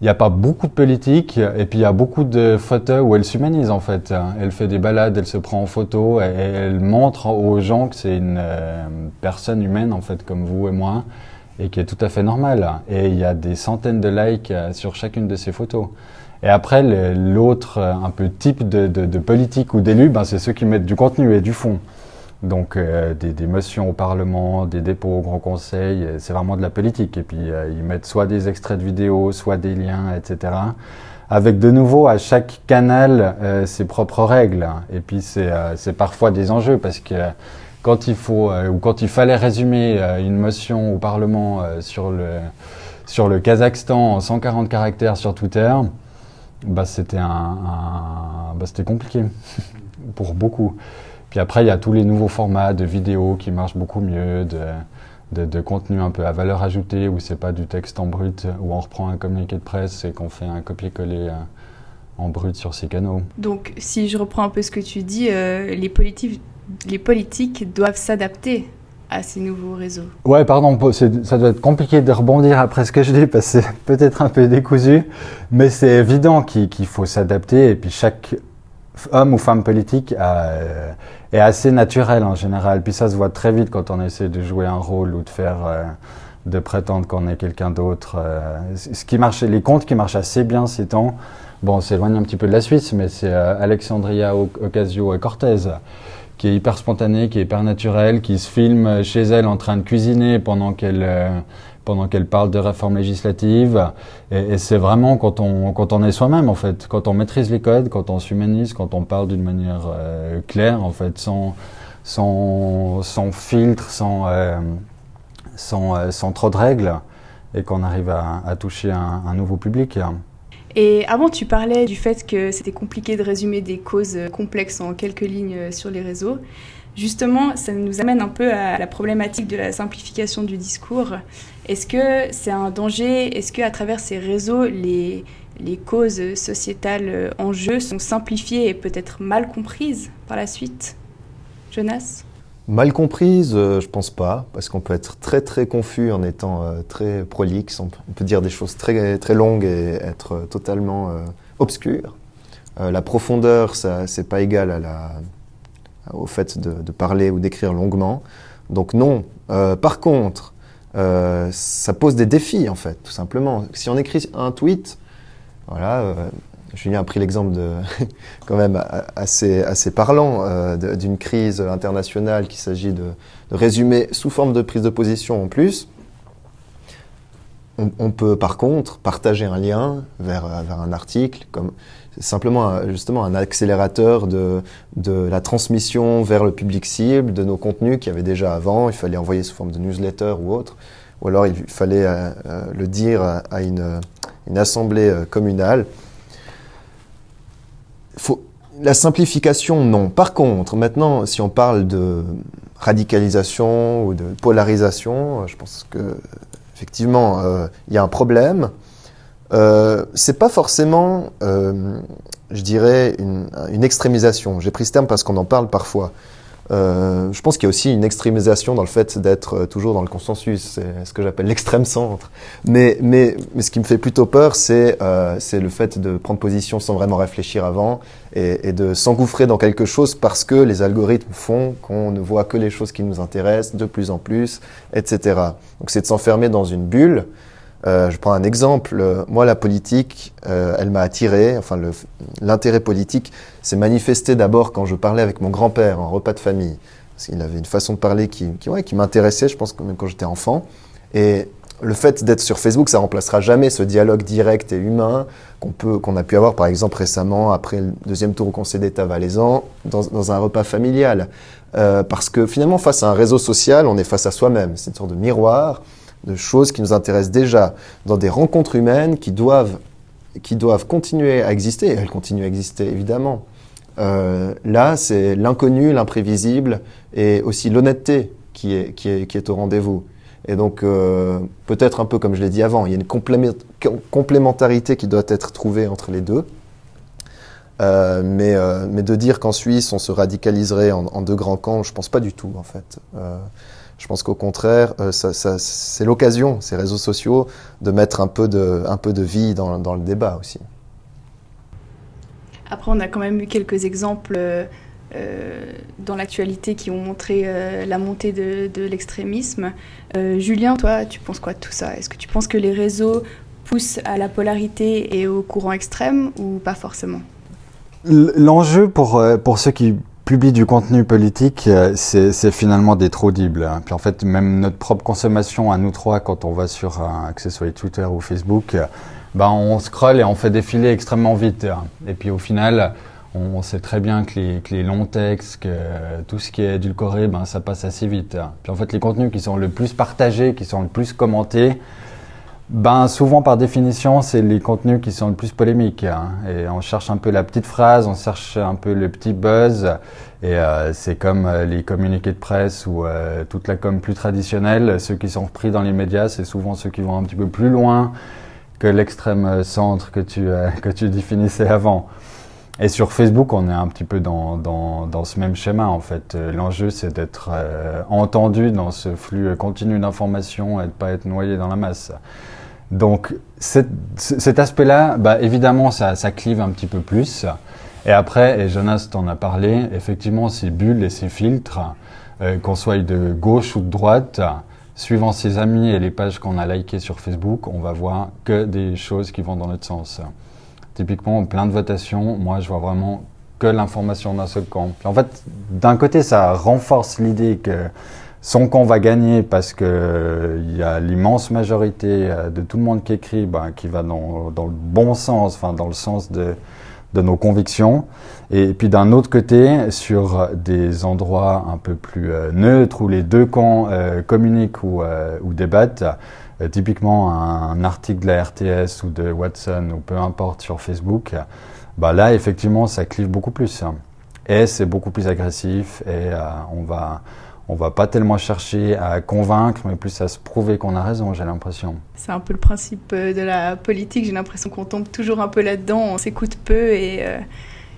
il n'y a pas beaucoup de politique, et puis il y a beaucoup de photos où elle s'humanise en fait. Elle fait des balades, elle se prend en photo, et, elle montre aux gens que c'est une personne humaine en fait, comme vous et moi, et qui est tout à fait normale. Et il y a des centaines de likes sur chacune de ces photos. Et après, l'autre euh, un peu type de politique ou d'élu, ben, c'est ceux qui mettent du contenu et du fond. Donc euh, des, des, motions au Parlement, des dépôts au Grand Conseil, c'est vraiment de la politique. Et puis euh, ils mettent soit des extraits de vidéos, soit des liens, etc. Avec de nouveau à chaque canal ses propres règles. Et puis c'est parfois des enjeux parce que quand il faut ou quand il fallait résumer une motion au Parlement sur le sur le Kazakhstan en 140 caractères sur Twitter, bah, c'était un, bah, c'était compliqué pour beaucoup. Puis après, il y a tous les nouveaux formats de vidéos qui marchent beaucoup mieux, de, de, de contenu un peu à valeur ajoutée, où c'est pas du texte en brut, où on reprend un communiqué de presse et qu'on fait un copier-coller euh, en brut sur ces canaux. Donc, si je reprends un peu ce que tu dis, euh, les, politiques, les politiques doivent s'adapter à ces nouveaux réseaux Ouais, pardon, ça doit être compliqué de rebondir après ce que je dis parce que c'est peut-être un peu décousu, mais c'est évident qu'il faut s'adapter et puis chaque homme ou femme politique euh, est assez naturel en général. Puis ça se voit très vite quand on essaie de jouer un rôle ou de faire, euh, de prétendre qu'on est quelqu'un d'autre. Euh. ce qui marche, les comptes qui marchent assez bien ces temps, bon, on s'éloigne un petit peu de la Suisse, mais c'est Alexandria Ocasio-Cortez qui est hyper spontanée, qui est hyper naturelle, qui se filme chez elle en train de cuisiner pendant qu'elle euh, pendant qu'elle parle de réforme législative. Et, c'est vraiment quand on quand on est soi-même en fait, quand on maîtrise les codes, quand on s'humanise, quand on parle d'une manière euh, claire en fait, sans sans sans filtre, sans euh, sans, sans trop de règles, et qu'on arrive à, toucher un nouveau public. Et avant, tu parlais du fait que c'était compliqué de résumer des causes complexes en quelques lignes sur les réseaux. Justement, ça nous amène un peu à la problématique de la simplification du discours. Est-ce que c'est un danger? Est-ce qu'à travers ces réseaux, les, les causes sociétales en jeu sont simplifiées et peut-être mal comprises par la suite? Jonas? Mal comprise, euh, je pense pas, parce qu'on peut être très très confus en étant euh, très prolixe. On peut, dire des choses très très longues et être euh, totalement obscur. la profondeur, ça c'est pas égal à la, au fait de, parler ou d'écrire longuement. Donc non. par contre, ça pose des défis en fait, tout simplement. Si on écrit un tweet, voilà Julien a pris l'exemple de, quand même assez, assez parlant, euh, d'une crise internationale qu'il s'agit de, résumer sous forme de prise de position en plus. On, peut par contre partager un lien vers, vers un article, comme simplement justement un accélérateur de, de la transmission vers le public cible de nos contenus qu'il y avait déjà avant. Il fallait envoyer sous forme de newsletter ou autre, ou alors il fallait euh, euh, le dire à une, une assemblée communale la simplification, non. Par contre, maintenant, si on parle de radicalisation ou de polarisation, je pense que effectivement, euh, il y a un problème. Euh, c'est pas forcément, euh, je dirais, une, une extrémisation. J'ai pris ce terme parce qu'on en parle parfois. Euh, je pense qu'il y a aussi une extrémisation dans le fait d'être euh, toujours dans le consensus, c'est ce que j'appelle l'extrême centre. Mais, mais, mais ce qui me fait plutôt peur, c'est euh, le fait de prendre position sans vraiment réfléchir avant et, et de s'engouffrer dans quelque chose parce que les algorithmes font qu'on ne voit que les choses qui nous intéressent de plus en plus, etc. Donc c'est de s'enfermer dans une bulle. Euh, je prends un exemple. Moi, la politique, euh, elle m'a attiré. Enfin, l'intérêt politique s'est manifesté d'abord quand je parlais avec mon grand-père en repas de famille. Parce qu'il avait une façon de parler qui, m'intéressait, je pense, même quand j'étais enfant. Et le fait d'être sur Facebook, ça remplacera jamais ce dialogue direct et humain qu'on a pu avoir, par exemple, récemment, après le deuxième tour au Conseil d'État valaisan, dans, dans un repas familial. Euh, parce que finalement, face à un réseau social, on est face à soi-même. C'est une sorte de miroir de choses qui nous intéressent déjà dans des rencontres humaines qui doivent, qui doivent continuer à exister, et elles continuent à exister évidemment. Euh, là, c'est l'inconnu, l'imprévisible et aussi l'honnêteté qui est, qui, est, qui est au rendez-vous. Et donc, euh, peut-être un peu comme je l'ai dit avant, il y a une complémentarité qui doit être trouvée entre les deux. Euh, mais, mais, de dire qu'en Suisse, on se radicaliserait en, en, deux grands camps, je pense pas du tout, en fait. Je pense qu'au contraire, euh, ça, ça, c'est l'occasion, ces réseaux sociaux, de mettre un peu de, un peu de vie dans, dans, le débat aussi. Après, on a quand même eu quelques exemples euh, euh dans l'actualité qui ont montré euh, la montée de, de l'extrémisme. Euh, Julien, toi, tu penses quoi de tout ça? Est-ce que tu penses que les réseaux poussent à la polarité et au courant extrême ou pas forcément? L'enjeu pour, pour ceux qui publie du contenu politique, euh, c'est finalement d'être audible. Hein. Puis en fait, même notre propre consommation à nous trois, quand on va sur, un, que ce soit Twitter ou Facebook, ben on scrolle et on fait défiler extrêmement vite. Hein. Et puis au final, on sait très bien que les, que les longs textes, que tout ce qui est édulcoré, ben ça passe assez vite. Hein. Puis en fait, les contenus qui sont le plus partagés, qui sont le plus commentés, ben, souvent, par définition, c'est les contenus qui sont le plus polémiques. Hein. Et on cherche un peu la petite phrase, on cherche un peu le petit buzz. Et euh, c'est comme euh, les communiqués de presse ou euh, toute la com plus traditionnelle. Ceux qui sont repris dans les médias, c'est souvent ceux qui vont un petit peu plus loin que l'extrême centre que tu, que tu définissais avant. Et sur Facebook, on est un petit peu dans, dans, dans ce même schéma, en fait. L'enjeu, c'est d'être entendu dans ce flux continu d'informations et de ne pas être noyé dans la masse. Donc cet aspect-là, bah, évidemment, ça, ça, clive un petit peu plus. Et après, et Jonas t'en a parlé, effectivement, ces bulles et ces filtres, euh, qu'on soit de gauche ou de droite, suivant ses amis et les pages qu'on a likées sur Facebook, on va voir que des choses qui vont dans notre sens. Typiquement, plein de votations, moi je vois vraiment que l'information d'un seul camp. en fait, d'un côté, ça renforce l'idée que son camp va gagner parce que euh, il y a l'immense majorité euh, de tout le monde qui écrit ben, qui va dans, le bon sens, enfin dans le sens de, nos convictions. Et puis d'un autre côté, sur des endroits un peu plus euh, neutres où les deux camps communiquent ou, ou débattent, typiquement un, article de la RTS ou de Watson ou peu importe sur Facebook, bah là effectivement ça clive beaucoup plus. Et c'est beaucoup plus agressif et on va on va pas tellement chercher à convaincre, mais plus à se prouver qu'on a raison, j'ai l'impression. C'est un peu le principe euh, de la politique, j'ai l'impression qu'on tombe toujours un peu là-dedans, on s'écoute peu et, euh,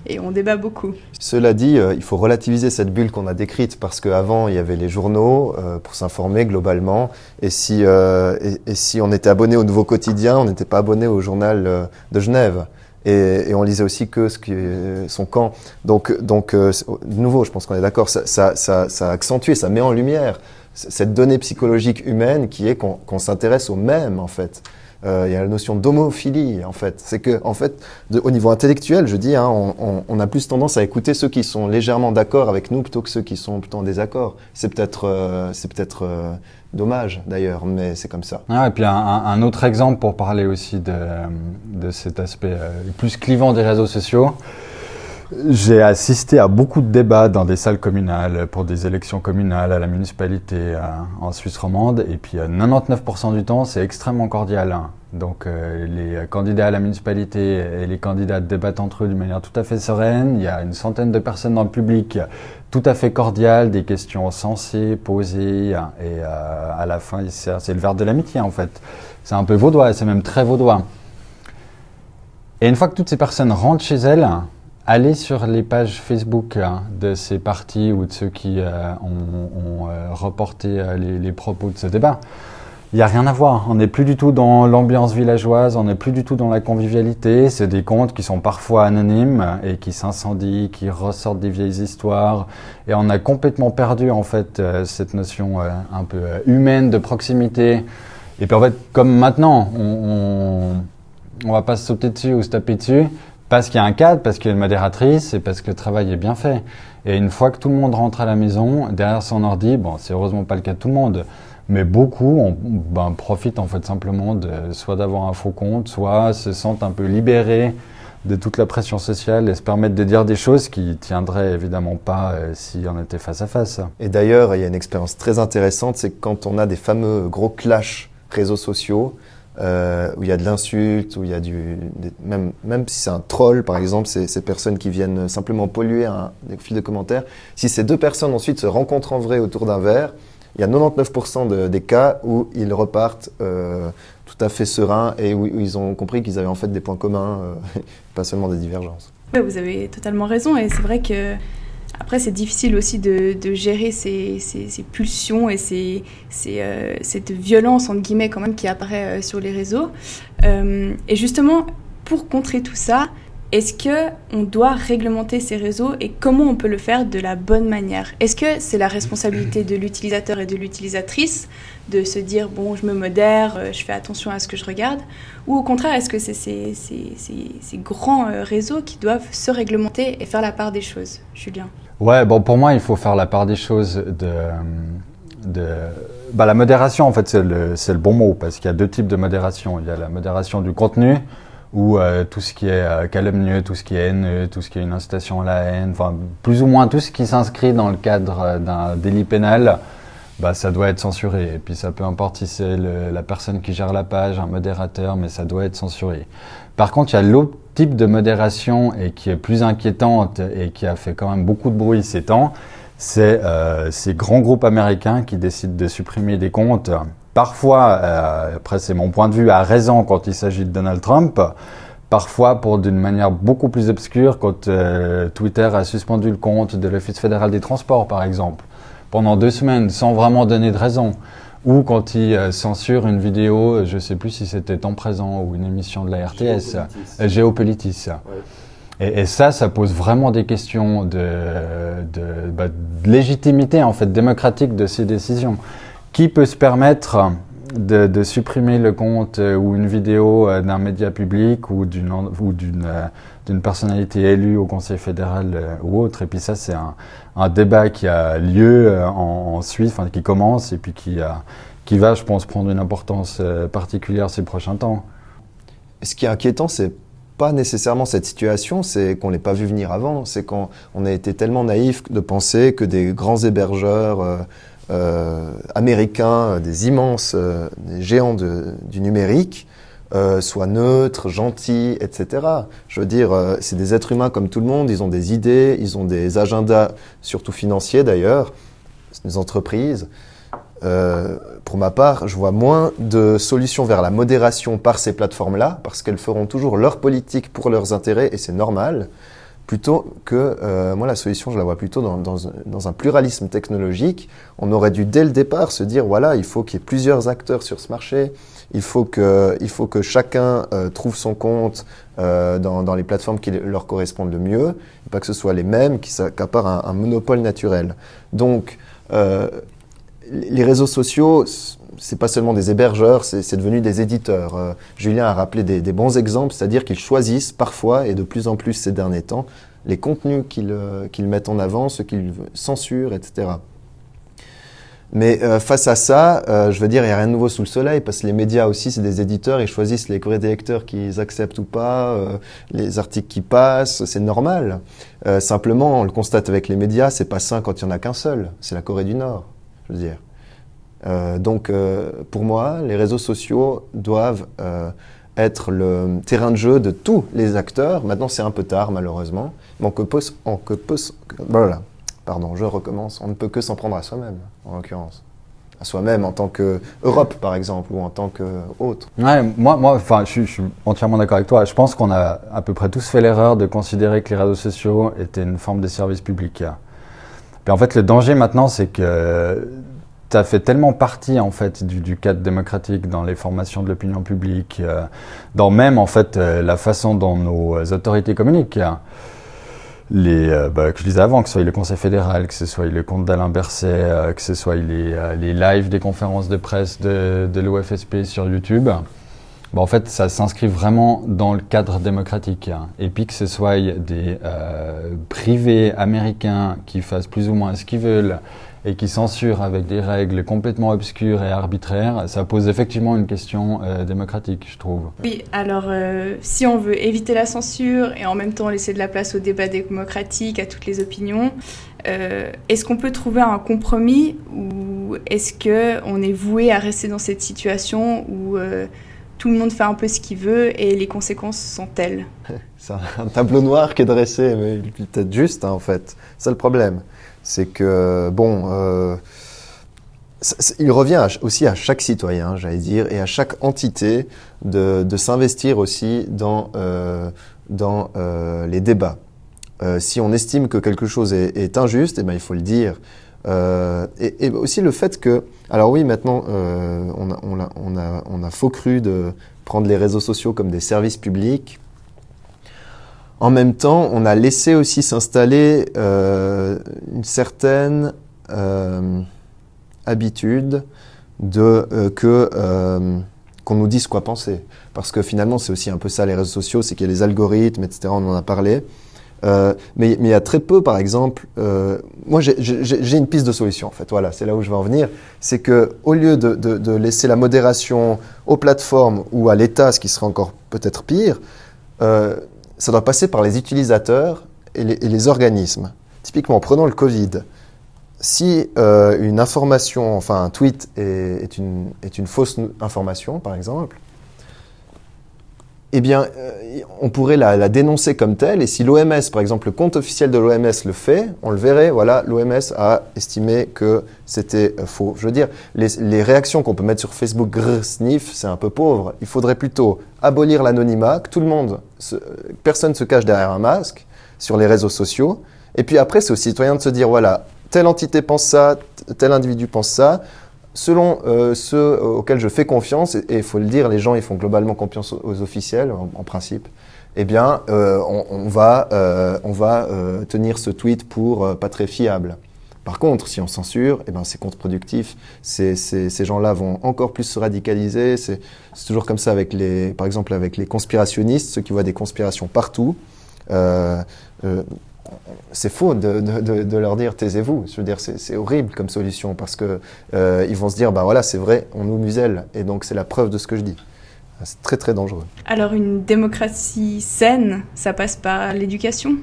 et, on débat beaucoup. Cela dit, euh, il faut relativiser cette bulle qu'on a décrite, parce qu'avant, il y avait les journaux pour s'informer globalement, et si, et, et, si on était abonné au Nouveau Quotidien, on n'était pas abonné au journal de Genève. Et, on lisait aussi que son camp. Donc, donc euh, de nouveau, je pense qu'on est d'accord, ça, ça, ça, accentue, ça met en lumière cette donnée psychologique humaine qui est qu'on s'intéresse au même, en fait. Euh, il y a la notion d'homophilie, en fait. C'est que, en fait, au niveau intellectuel, je dis, hein, on, a plus tendance à écouter ceux qui sont légèrement d'accord avec nous plutôt que ceux qui sont plutôt en désaccord. C'est peut-être, euh, c'est peut-être dommage d'ailleurs, mais c'est comme ça. Ah, et puis un, autre exemple pour parler aussi de, de cet aspect euh, plus clivant des réseaux sociaux. J'ai assisté à beaucoup de débats dans des salles communales pour des élections communales à la municipalité euh, en Suisse romande. Et puis 99% du temps, c'est extrêmement cordial. Donc euh, les candidats à la municipalité et les candidats débattent entre eux d'une manière tout à fait sereine. Il y a une centaine de personnes dans le public tout à fait cordiales, des questions sensées, posées. Hein. Et euh, à la fin, c'est le verre de l'amitié en fait. C'est un peu vaudois, c'est même très vaudois. Et une fois que toutes ces personnes rentrent chez elles, allez sur les pages Facebook hein, de ces partis ou de ceux qui euh, ont, ont euh, reporté euh, les, les, propos de ce débat. Il n'y a rien à voir. On n'est plus du tout dans l'ambiance villageoise, on n'est plus du tout dans la convivialité. C'est des comptes qui sont parfois anonymes et qui s'incendient, qui ressortent des vieilles histoires. Et on a complètement perdu en fait cette notion un peu humaine de proximité. Et puis en fait, comme maintenant, on, on, on va pas se sauter dessus ou se taper dessus, parce qu'il y a un cadre, parce qu'il y a une modératrice et parce que le travail est bien fait. Et une fois que tout le monde rentre à la maison, derrière son ordi, bon, c'est heureusement pas le cas de tout le monde, mais beaucoup ben, profitent en fait simplement de soit d'avoir un faux compte, soit se sentent un peu libérés de toute la pression sociale et se permettent de dire des choses qui tiendraient évidemment pas euh, si on était face à face. Et d'ailleurs, il y a une expérience très intéressante, c'est quand on a des fameux gros clashs réseaux sociaux, euh, où il y a de l'insulte, où il y a du, même, même si c'est un troll, par exemple, ces, personnes qui viennent simplement polluer un, des fils de commentaires, si ces deux personnes ensuite se rencontrent en vrai autour d'un verre, il y a 99% de, des cas où ils repartent euh, tout à fait sereins et où, ils ont compris qu'ils avaient en fait des points communs, euh, pas seulement des divergences. Vous avez totalement raison et c'est vrai que après, c'est difficile aussi de, de gérer ces, ces, pulsions et ces, euh, cette violence, entre guillemets, quand même, qui apparaît euh, sur les réseaux. Euh, et justement, pour contrer tout ça, est-ce qu'on doit réglementer ces réseaux et comment on peut le faire de la bonne manière? Est-ce que c'est la responsabilité de l'utilisateur et de l'utilisatrice de se dire bon, je me modère, je fais attention à ce que je regarde? Ou au contraire, est-ce que c'est ces, grands réseaux qui doivent se réglementer et faire la part des choses? Julien Ouais, bon, pour moi, il faut faire la part des choses de. bah, la modération, en fait, c'est le bon mot, parce qu'il y a deux types de modération. Il y a la modération du contenu, où euh, tout ce qui est euh, calomnieux, tout ce qui est haineux, tout ce qui est une incitation à la haine, enfin, plus ou moins tout ce qui s'inscrit dans le cadre d'un délit pénal, bah, ça doit être censuré. Et puis, ça peu importe si c'est la personne qui gère la page, un modérateur, mais ça doit être censuré. Par contre, il y a l'autre type de modération et qui est plus inquiétante et qui a fait quand même beaucoup de bruit ces temps, c'est euh, ces grands groupes américains qui décident de supprimer des comptes. Parfois, euh, après c'est mon point de vue, à raison quand il s'agit de Donald Trump, parfois pour d'une manière beaucoup plus obscure quand euh, Twitter a suspendu le compte de l'Office fédéral des transports, par exemple, pendant deux semaines, sans vraiment donner de raison ou quand il euh, censure une vidéo, je ne sais plus si c'était Temps présent ou une émission de la RTS, Géopolitis. Ouais. Et, et, ça, ça pose vraiment des questions de, de, bah, de, légitimité en fait démocratique de ces décisions. Qui peut se permettre de, supprimer le compte euh, ou une vidéo d'un média public ou d'une ou d'une personnalité élue au Conseil fédéral ou autre? Et puis ça, c'est un, débat qui a lieu en, Suisse, enfin, qui commence et puis qui, va, je pense, prendre une importance particulière ces prochains temps. Ce qui est inquiétant, c'est pas nécessairement cette situation, c'est qu'on l'ait pas vu venir avant. C'est qu'on on a été tellement naïf de penser que des grands hébergeurs euh, euh, américains, des immenses, euh, des géants du numérique, euh, soient neutres, gentils, etc. Je veux dire, euh, c'est des êtres humains comme tout le monde, ils ont des idées, ils ont des agendas, surtout financiers d'ailleurs, des entreprises. Euh, pour ma part, je vois moins de solutions vers la modération par ces plateformes-là, parce qu'elles feront toujours leur politique pour leurs intérêts, et c'est normal, plutôt que, euh, moi la solution, je la vois plutôt dans, dans, un pluralisme technologique. On aurait dû dès le départ se dire, voilà, il faut qu'il y ait plusieurs acteurs sur ce marché, il faut que, il faut que chacun euh, trouve son compte euh, dans, dans, les plateformes qui leur correspondent le mieux, pas que ce soit les mêmes qui s'accaparent un, monopole naturel. Donc, les réseaux sociaux, c'est pas seulement des hébergeurs, c'est devenu des éditeurs. Euh, Julien a rappelé des, bons exemples, c'est-à-dire qu'ils choisissent parfois, et de plus en plus ces derniers temps, les contenus qu'ils euh, mettent en avant, ce qu'ils censurent, etc. Mais euh, face à ça, je veux dire, il n'y a rien de nouveau sous le soleil, parce que les médias aussi, c'est des éditeurs, ils choisissent les courriers des lecteurs qu'ils acceptent ou pas, les articles qui passent, c'est normal. simplement, on le constate avec les médias, c'est pas sain quand il n'y en a qu'un seul, c'est la Corée du Nord, je veux dire. Donc, pour moi, les réseaux sociaux doivent être le terrain de jeu de tous les acteurs. Maintenant, c'est un peu tard, malheureusement. Mais on peut, on peut, voilà pardon, je recommence, on ne peut que s'en prendre à soi-même, en l'occurrence. À soi-même en tant que Europe, par exemple, ou en tant qu'autre. Ouais, moi, moi enfin, je, suis entièrement d'accord avec toi. Je pense qu'on a à peu près tous fait l'erreur de considérer que les réseaux sociaux étaient une forme de service public. En fait, le danger maintenant, c'est que as fait tellement partie en fait du, cadre démocratique dans les formations de l'opinion publique, euh, dans même en fait euh, la façon dont nos autorités communiquent les, euh, bah, que je disais avant, que ce soit le Conseil fédéral, que ce soit le compte d'Alain Berset, que ce soit les, lives des conférences de presse de, de l'OFSP sur YouTube, bah, en fait, ça s'inscrit vraiment dans le cadre démocratique. Et puis que ce soit des privés américains qui fassent plus ou moins ce qu'ils veulent, et qui censure avec des règles complètement obscures et arbitraires, ça pose effectivement une question euh, démocratique, je trouve. Oui, alors euh, si on veut éviter la censure et en même temps laisser de la place au débat démocratique, à toutes les opinions, euh, est-ce qu'on peut trouver un compromis ou est-ce qu'on est voué à rester dans cette situation où tout le monde fait un peu ce qu'il veut et les conséquences sont telles? C'est un tableau noir qui est dressé, mais peut-être juste hein, en fait. C'est le problème c'est que, bon, euh, il revient aussi à chaque citoyen, j'allais dire, et à chaque entité de, s'investir aussi dans, euh, dans euh, les débats. Si on estime que quelque chose est, injuste, eh ben, il faut le dire. Et, et, aussi le fait que, alors oui, maintenant, on a, on, a, on, a, on a faux cru de prendre les réseaux sociaux comme des services publics. En même temps, on a laissé aussi s'installer euh, une certaine euh, habitude de euh, que qu'on nous dise quoi penser, parce que finalement c'est aussi un peu ça les réseaux sociaux, c'est qu'il y a les algorithmes, etc. On en a parlé. mais, il y a très peu, par exemple, moi j'ai une piste de solution en fait. Voilà, c'est là où je vais en venir. C'est que au lieu de, laisser la modération aux plateformes ou à l'État, ce qui serait encore peut-être pire, ça doit passer par les utilisateurs et les, organismes. Typiquement, prenons le Covid. Si euh, une information, enfin un tweet est, une, est une fausse information, par exemple, eh bien, euh, on pourrait la, dénoncer comme telle. Et si l'OMS, par exemple, le compte officiel de l'OMS le fait, on le verrait. Voilà, l'OMS a estimé que c'était euh, faux. Je veux dire, les, réactions qu'on peut mettre sur Facebook, grrr, sniff, c'est un peu pauvre. Il faudrait plutôt abolir l'anonymat, que tout le monde, se, personne se cache derrière un masque sur les réseaux sociaux. Et puis après, c'est aux citoyens de se dire, voilà, telle entité pense ça, tel individu pense ça selon euh, ceux auxquels je fais confiance, et il faut le dire, les gens ils font globalement confiance aux, officiels en, principe, eh bien euh, on, va, euh, on va euh, tenir ce tweet pour euh, pas très fiable. Par contre, si on censure, eh ben c'est contre-productif. Ces gens-là vont encore plus se radicaliser. C'est toujours comme ça avec les, par exemple avec les conspirationnistes, ceux qui voient des conspirations partout. C'est faux de, de, de, leur dire taisez-vous. Je veux dire, c'est horrible comme solution parce que euh, ils vont se dire bah voilà, c'est vrai, on nous muselle et donc c'est la preuve de ce que je dis. C'est très très dangereux. Alors une démocratie saine, ça passe par l'éducation?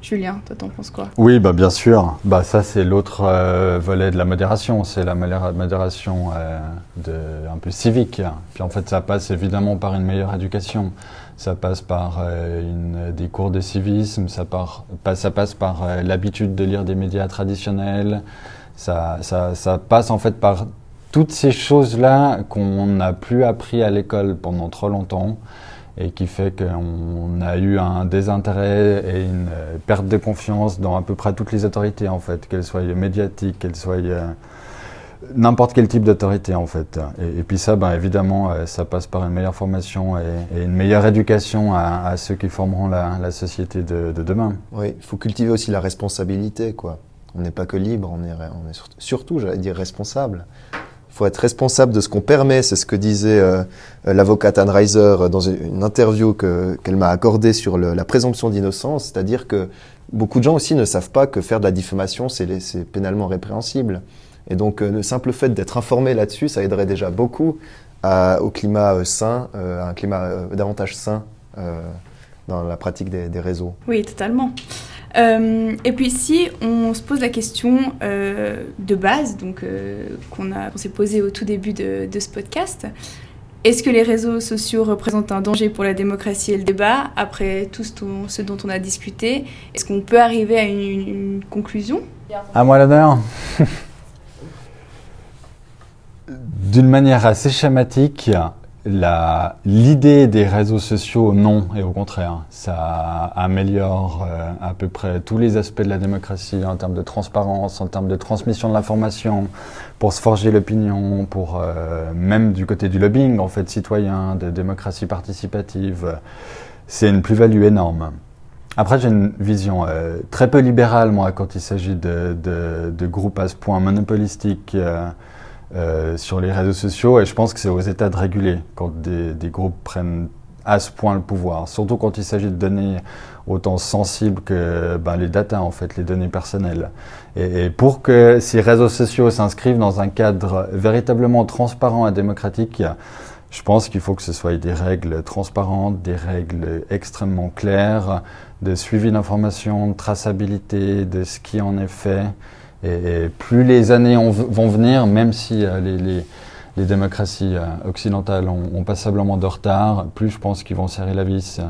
Julien, toi t'en penses quoi? Oui, bah bien sûr. Bah ça c'est l'autre euh, volet de la modération, c'est la modération euh, de, un peu civique. Puis en fait ça passe évidemment par une meilleure éducation ça passe par euh, des cours de civisme, ça, passe par euh, l'habitude de lire des médias traditionnels, ça, ça, ça, passe en fait par toutes ces choses-là qu'on n'a plus appris à l'école pendant trop longtemps et qui fait qu'on a eu un désintérêt et une euh, perte de confiance dans à peu près toutes les autorités en fait, qu'elles soient médiatiques, qu'elles soient n'importe quel type d'autorité en fait. Et, puis ça, ben, évidemment, euh, ça passe par une meilleure formation et, une meilleure éducation à, ceux qui formeront la, société de, de, demain. Oui, il faut cultiver aussi la responsabilité, quoi. On n'est pas que libre, on est, on est surtout, j'allais dire, responsable. Il faut être responsable de ce qu'on permet. C'est ce que disait euh, l'avocate Anne Reiser dans une interview qu'elle m'a accordée sur la présomption d'innocence, c'est-à-dire que beaucoup de gens aussi ne savent pas que faire de la diffamation, c'est pénalement répréhensible. Et donc, le simple fait d'être informé là-dessus, ça aiderait déjà beaucoup à, au climat sain, un climat davantage sain dans la pratique des, des réseaux. Oui, totalement. Euh, et puis si on se pose la question euh, de base, donc euh, qu'on s'est posée au tout début de, de ce podcast, est-ce que les réseaux sociaux représentent un danger pour la démocratie et le débat Après tout ce, dont on a discuté, est-ce qu'on peut arriver à une, une conclusion? À moi l'honneur. D'une manière assez schématique, l'idée des réseaux sociaux, non, et au contraire, ça améliore euh, à peu près tous les aspects de la démocratie en termes de transparence, en termes de transmission de l'information, pour se forger l'opinion, pour euh, même du côté du lobbying, en fait, citoyen, de démocratie participative. C'est une plus-value énorme. Après, j'ai une vision euh, très peu libérale, moi, quand il s'agit de, de, de, groupes à ce point monopolistiques. Euh, sur les réseaux sociaux et je pense que c'est aux États de réguler quand des, des, groupes prennent à ce point le pouvoir, surtout quand il s'agit de données autant sensibles que ben, les data en fait, les données personnelles. Et, pour que ces réseaux sociaux s'inscrivent dans un cadre véritablement transparent et démocratique, je pense qu'il faut que ce soit des règles transparentes, des règles extrêmement claires, de suivi d'information, de traçabilité, de ce qui en est fait. Et, plus les années vont venir, même si euh, les, les, les, démocraties euh, occidentales ont, ont, passablement de retard, plus je pense qu'ils vont serrer la vis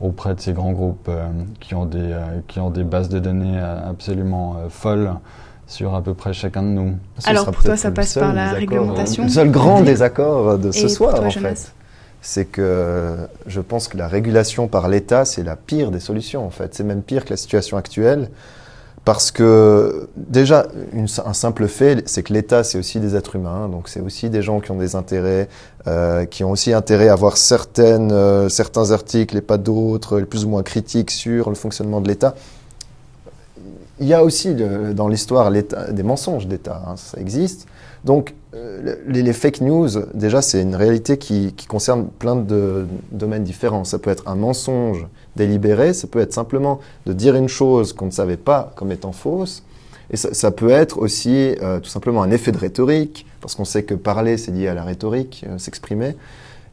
auprès de ces grands groupes euh, qui, ont des, qui ont des bases de données absolument folles sur à peu près chacun de nous. Alors pour toi, ça passe par la réglementation Le seul grand désaccord de ce soir, en fait, c'est que je pense que la régulation par l'État, c'est la pire des solutions, en fait. C'est même pire que la situation actuelle. Parce que déjà, un simple fait, c'est que l'État, c'est aussi des êtres humains, donc c'est aussi des gens qui ont des intérêts, euh, qui ont aussi intérêt à voir certaines, euh, certains articles et pas d'autres, plus ou moins critiques sur le fonctionnement de l'État. Il y a aussi dans l'histoire des mensonges d'État, hein, ça existe. Donc euh, les, fake news, déjà, c'est une réalité qui, concerne plein de domaines différents. Ça peut être un mensonge délibéré, ça peut être simplement de dire une chose qu'on ne savait pas comme étant fausse, et ça, peut être aussi euh, tout simplement un effet de rhétorique, parce qu'on sait que parler, c'est lié à la rhétorique, euh, s'exprimer.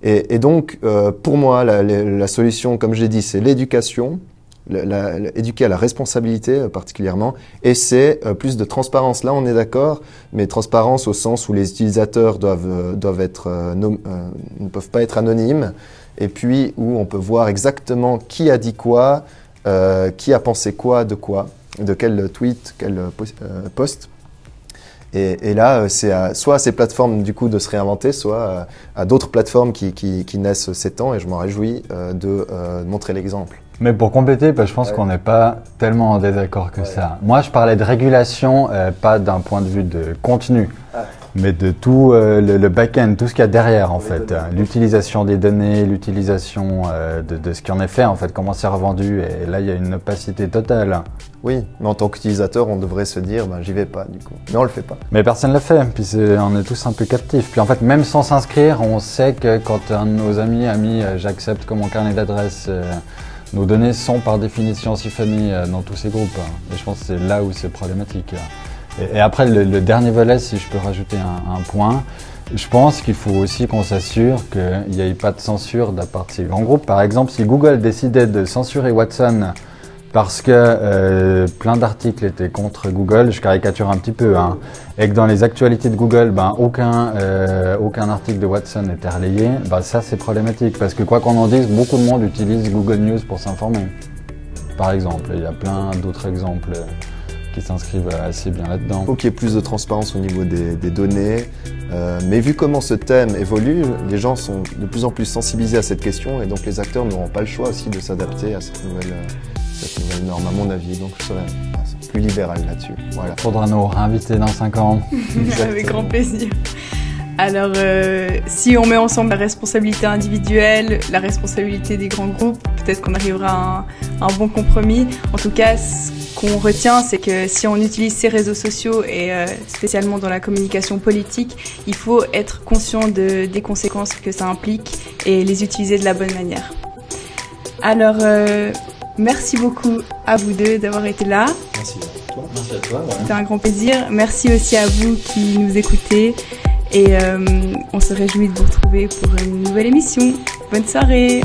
Et, donc, euh, pour moi, la, solution, comme je l'ai dit, c'est l'éducation, éduquer à la responsabilité particulièrement, et c'est plus de transparence. Là, on est d'accord, mais transparence au sens où les utilisateurs doivent, doivent être, ne peuvent pas être anonymes, et puis où on peut voir exactement qui a dit quoi, euh, qui a pensé quoi de quoi, de quel tweet, quel euh, post. Et, et là, c'est soit à ces plateformes du coup de se réinventer, soit à, à d'autres plateformes qui, qui, qui, naissent ces temps, et je m'en réjouis euh, de montrer l'exemple. Mais pour compléter, bah, je pense ouais. qu'on n'est pas tellement en désaccord que ouais. ça. Moi, je parlais de régulation, euh, pas d'un point de vue de contenu. Ah mais de tout euh, le, le back-end, tout ce qu'il y a derrière en les fait, l'utilisation des données, l'utilisation euh, de, de, ce qui en est fait en fait, comment c'est revendu, et là il y a une opacité totale. Oui, mais en tant qu'utilisateur, on devrait se dire, ben, j'y vais pas du coup. Mais on le fait pas. Mais personne ne le fait, puis est, on est tous un peu captifs. Puis en fait, même sans s'inscrire, on sait que quand un de nos amis a mis euh, j'accepte comme mon carnet d'adresse, nos données sont par définition siphonnées dans tous ces groupes. Et je pense que c'est là où c'est problématique. Et, après, le, dernier volet, si je peux rajouter un, point, je pense qu'il faut aussi qu'on s'assure qu'il n'y ait pas de censure de la part de ces grands groupes. Par exemple, si Google décidait de censurer Watson parce que euh, plein d'articles étaient contre Google, je caricature un petit peu, hein, et que dans les actualités de Google, ben, aucun, euh, aucun article de Watson n'était relayé, ben, ça c'est problématique, parce que quoi qu'on en dise, beaucoup de monde utilise Google News pour s'informer, par exemple. Il y a plein d'autres exemples qui s'inscrivent assez bien là-dedans. Il faut qu'il y ait plus de transparence au niveau des, des données. Euh, mais vu comment ce thème évolue, les gens sont de plus en plus sensibilisés à cette question et donc les acteurs n'auront pas le choix aussi de s'adapter à cette nouvelle, cette nouvelle norme, à mon avis. Donc je serais plus libéral là-dessus. Voilà. Faudra nous réinviter dans 5 ans. Avec grand plaisir. Alors, euh, si on met ensemble la responsabilité individuelle, la responsabilité des grands groupes, qu'on arrivera à un, bon compromis. En tout cas, qu'on retient, c'est que si on utilise ces réseaux sociaux et euh, spécialement dans la communication politique, il faut être conscient de, des conséquences que ça implique et les utiliser de la bonne manière. Alors, euh, merci beaucoup à vous deux d'avoir été là. Merci à toi. Merci à toi. C'était un grand plaisir. Merci aussi à vous qui nous écoutez. Et euh, on se réjouit de vous retrouver pour une nouvelle émission. Bonne soirée